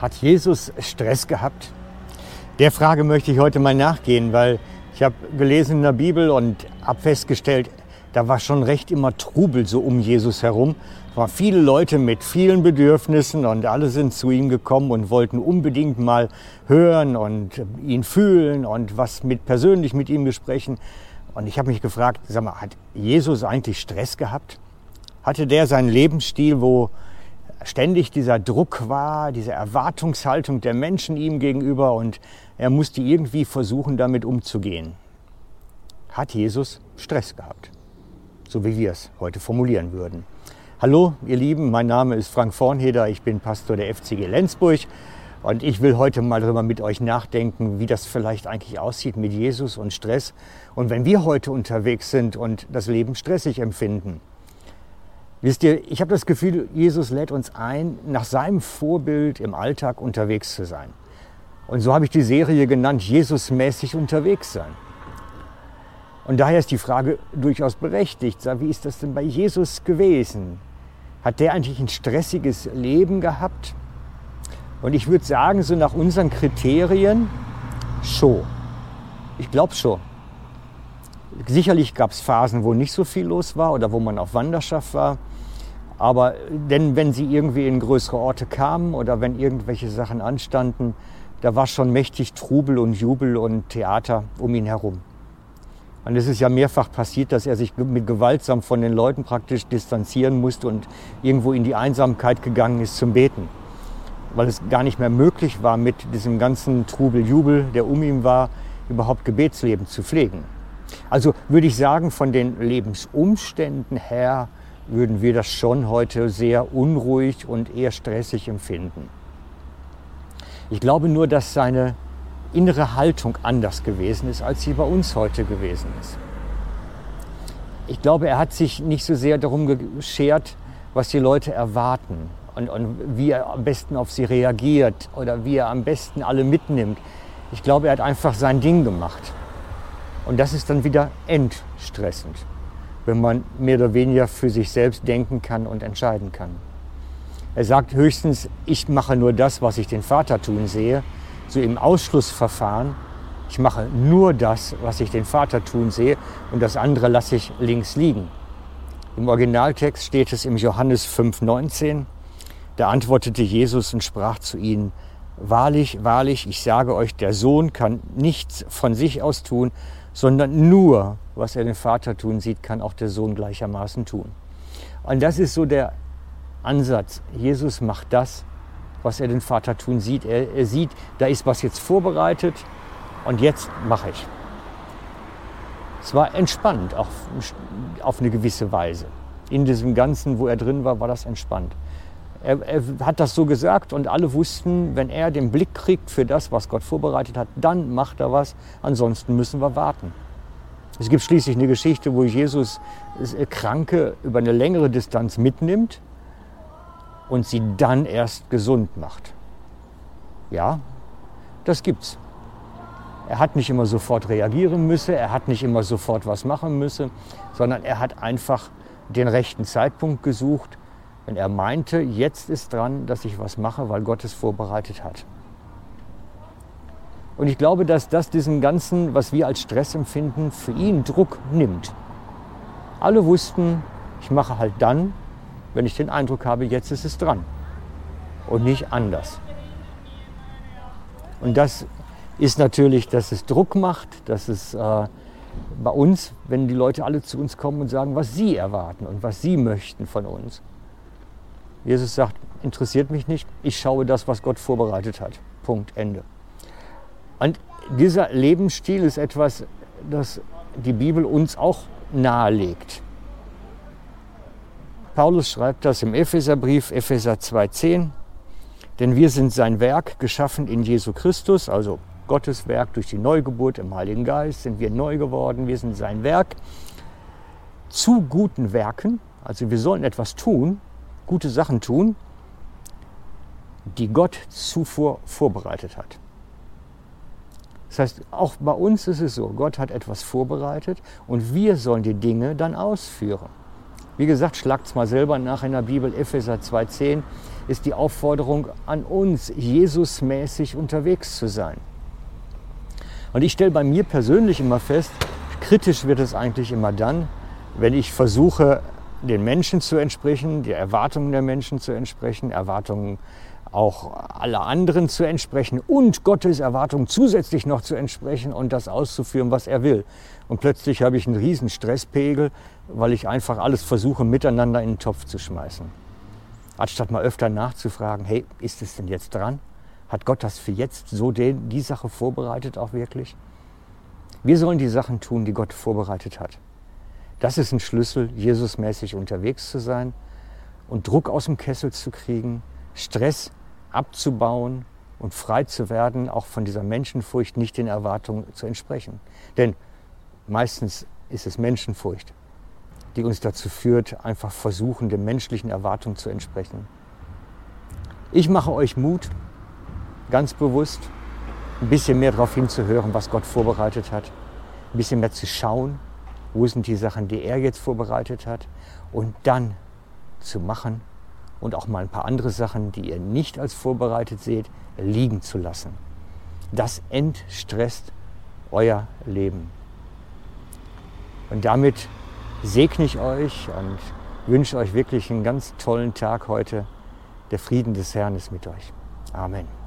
Hat Jesus Stress gehabt? Der Frage möchte ich heute mal nachgehen, weil ich habe gelesen in der Bibel und habe festgestellt, da war schon recht immer Trubel so um Jesus herum. Es waren viele Leute mit vielen Bedürfnissen und alle sind zu ihm gekommen und wollten unbedingt mal hören und ihn fühlen und was mit persönlich mit ihm besprechen. Und ich habe mich gefragt, sag mal, hat Jesus eigentlich Stress gehabt? Hatte der seinen Lebensstil, wo ständig dieser Druck war, diese Erwartungshaltung der Menschen ihm gegenüber und er musste irgendwie versuchen, damit umzugehen. Hat Jesus Stress gehabt? So wie wir es heute formulieren würden. Hallo, ihr Lieben, mein Name ist Frank Vornheder, ich bin Pastor der FCG Lenzburg und ich will heute mal darüber mit euch nachdenken, wie das vielleicht eigentlich aussieht mit Jesus und Stress und wenn wir heute unterwegs sind und das Leben stressig empfinden. Wisst ihr, ich habe das Gefühl, Jesus lädt uns ein, nach seinem Vorbild im Alltag unterwegs zu sein. Und so habe ich die Serie genannt, Jesusmäßig unterwegs sein. Und daher ist die Frage durchaus berechtigt. Wie ist das denn bei Jesus gewesen? Hat der eigentlich ein stressiges Leben gehabt? Und ich würde sagen, so nach unseren Kriterien, schon. Ich glaube schon. Sicherlich gab es Phasen, wo nicht so viel los war oder wo man auf Wanderschaft war. Aber denn wenn sie irgendwie in größere Orte kamen oder wenn irgendwelche Sachen anstanden, da war schon mächtig Trubel und Jubel und Theater um ihn herum. Und es ist ja mehrfach passiert, dass er sich mit gewaltsam von den Leuten praktisch distanzieren musste und irgendwo in die Einsamkeit gegangen ist zum Beten. Weil es gar nicht mehr möglich war, mit diesem ganzen Trubel, Jubel, der um ihn war, überhaupt Gebetsleben zu pflegen. Also würde ich sagen, von den Lebensumständen her würden wir das schon heute sehr unruhig und eher stressig empfinden. Ich glaube nur, dass seine innere Haltung anders gewesen ist, als sie bei uns heute gewesen ist. Ich glaube, er hat sich nicht so sehr darum geschert, was die Leute erwarten und, und wie er am besten auf sie reagiert oder wie er am besten alle mitnimmt. Ich glaube, er hat einfach sein Ding gemacht. Und das ist dann wieder entstressend wenn man mehr oder weniger für sich selbst denken kann und entscheiden kann. Er sagt höchstens, ich mache nur das, was ich den Vater tun sehe, so im Ausschlussverfahren. Ich mache nur das, was ich den Vater tun sehe und das andere lasse ich links liegen. Im Originaltext steht es im Johannes 5,19. Da antwortete Jesus und sprach zu ihnen, Wahrlich, wahrlich, ich sage euch, der Sohn kann nichts von sich aus tun, sondern nur, was er den Vater tun sieht, kann auch der Sohn gleichermaßen tun. Und das ist so der Ansatz. Jesus macht das, was er den Vater tun sieht. Er, er sieht, da ist was jetzt vorbereitet und jetzt mache ich. Es war entspannt, auch auf eine gewisse Weise. In diesem Ganzen, wo er drin war, war das entspannt. Er, er, hat das so gesagt und alle wussten, wenn er den Blick kriegt für das, was Gott vorbereitet hat, dann macht er was, ansonsten müssen wir warten. Es gibt schließlich eine Geschichte, wo Jesus Kranke über eine längere Distanz mitnimmt und sie dann erst gesund macht. Ja, das gibt's. Er hat nicht immer sofort reagieren müssen, er hat nicht immer sofort was machen müssen, sondern er hat einfach den rechten Zeitpunkt gesucht, wenn er meinte, jetzt ist dran, dass ich was mache, weil Gott es vorbereitet hat. Und ich glaube, dass das diesen ganzen, was wir als Stress empfinden, für ihn Druck nimmt. Alle wussten, ich mache halt dann, wenn ich den Eindruck habe, jetzt ist es dran. Und nicht anders. Und das ist natürlich, dass es Druck macht, dass es äh, bei uns, wenn die Leute alle zu uns kommen und sagen, was sie erwarten und was sie möchten von uns. Jesus sagt, interessiert mich nicht, ich schaue das, was Gott vorbereitet hat. Punkt, Ende. Und dieser Lebensstil ist etwas, das die Bibel uns auch nahelegt. Paulus schreibt das im Epheserbrief, Epheser 2,10. Denn wir sind sein Werk, geschaffen in Jesu Christus, also Gottes Werk durch die Neugeburt im Heiligen Geist sind wir neu geworden. Wir sind sein Werk zu guten Werken. Also wir sollen etwas tun, gute Sachen tun, die Gott zuvor vorbereitet hat. Das heißt, auch bei uns ist es so, Gott hat etwas vorbereitet und wir sollen die Dinge dann ausführen. Wie gesagt, schlagt es mal selber nach in der Bibel. Epheser 2.10 ist die Aufforderung an uns, Jesusmäßig unterwegs zu sein. Und ich stelle bei mir persönlich immer fest, kritisch wird es eigentlich immer dann, wenn ich versuche, den Menschen zu entsprechen, die Erwartungen der Menschen zu entsprechen, Erwartungen auch aller anderen zu entsprechen und Gottes Erwartungen zusätzlich noch zu entsprechen und das auszuführen, was er will. Und plötzlich habe ich einen riesen Stresspegel, weil ich einfach alles versuche, miteinander in den Topf zu schmeißen. Anstatt mal öfter nachzufragen, hey, ist es denn jetzt dran? Hat Gott das für jetzt so den, die Sache vorbereitet auch wirklich? Wir sollen die Sachen tun, die Gott vorbereitet hat. Das ist ein Schlüssel, Jesusmäßig unterwegs zu sein und Druck aus dem Kessel zu kriegen, Stress abzubauen und frei zu werden, auch von dieser Menschenfurcht nicht den Erwartungen zu entsprechen. Denn meistens ist es Menschenfurcht, die uns dazu führt, einfach versuchen, den menschlichen Erwartungen zu entsprechen. Ich mache euch Mut, ganz bewusst, ein bisschen mehr darauf hinzuhören, was Gott vorbereitet hat, ein bisschen mehr zu schauen, wo sind die Sachen, die er jetzt vorbereitet hat und dann zu machen und auch mal ein paar andere Sachen, die ihr nicht als vorbereitet seht, liegen zu lassen. Das entstresst euer Leben. Und damit segne ich euch und wünsche euch wirklich einen ganz tollen Tag heute. Der Frieden des Herrn ist mit euch. Amen.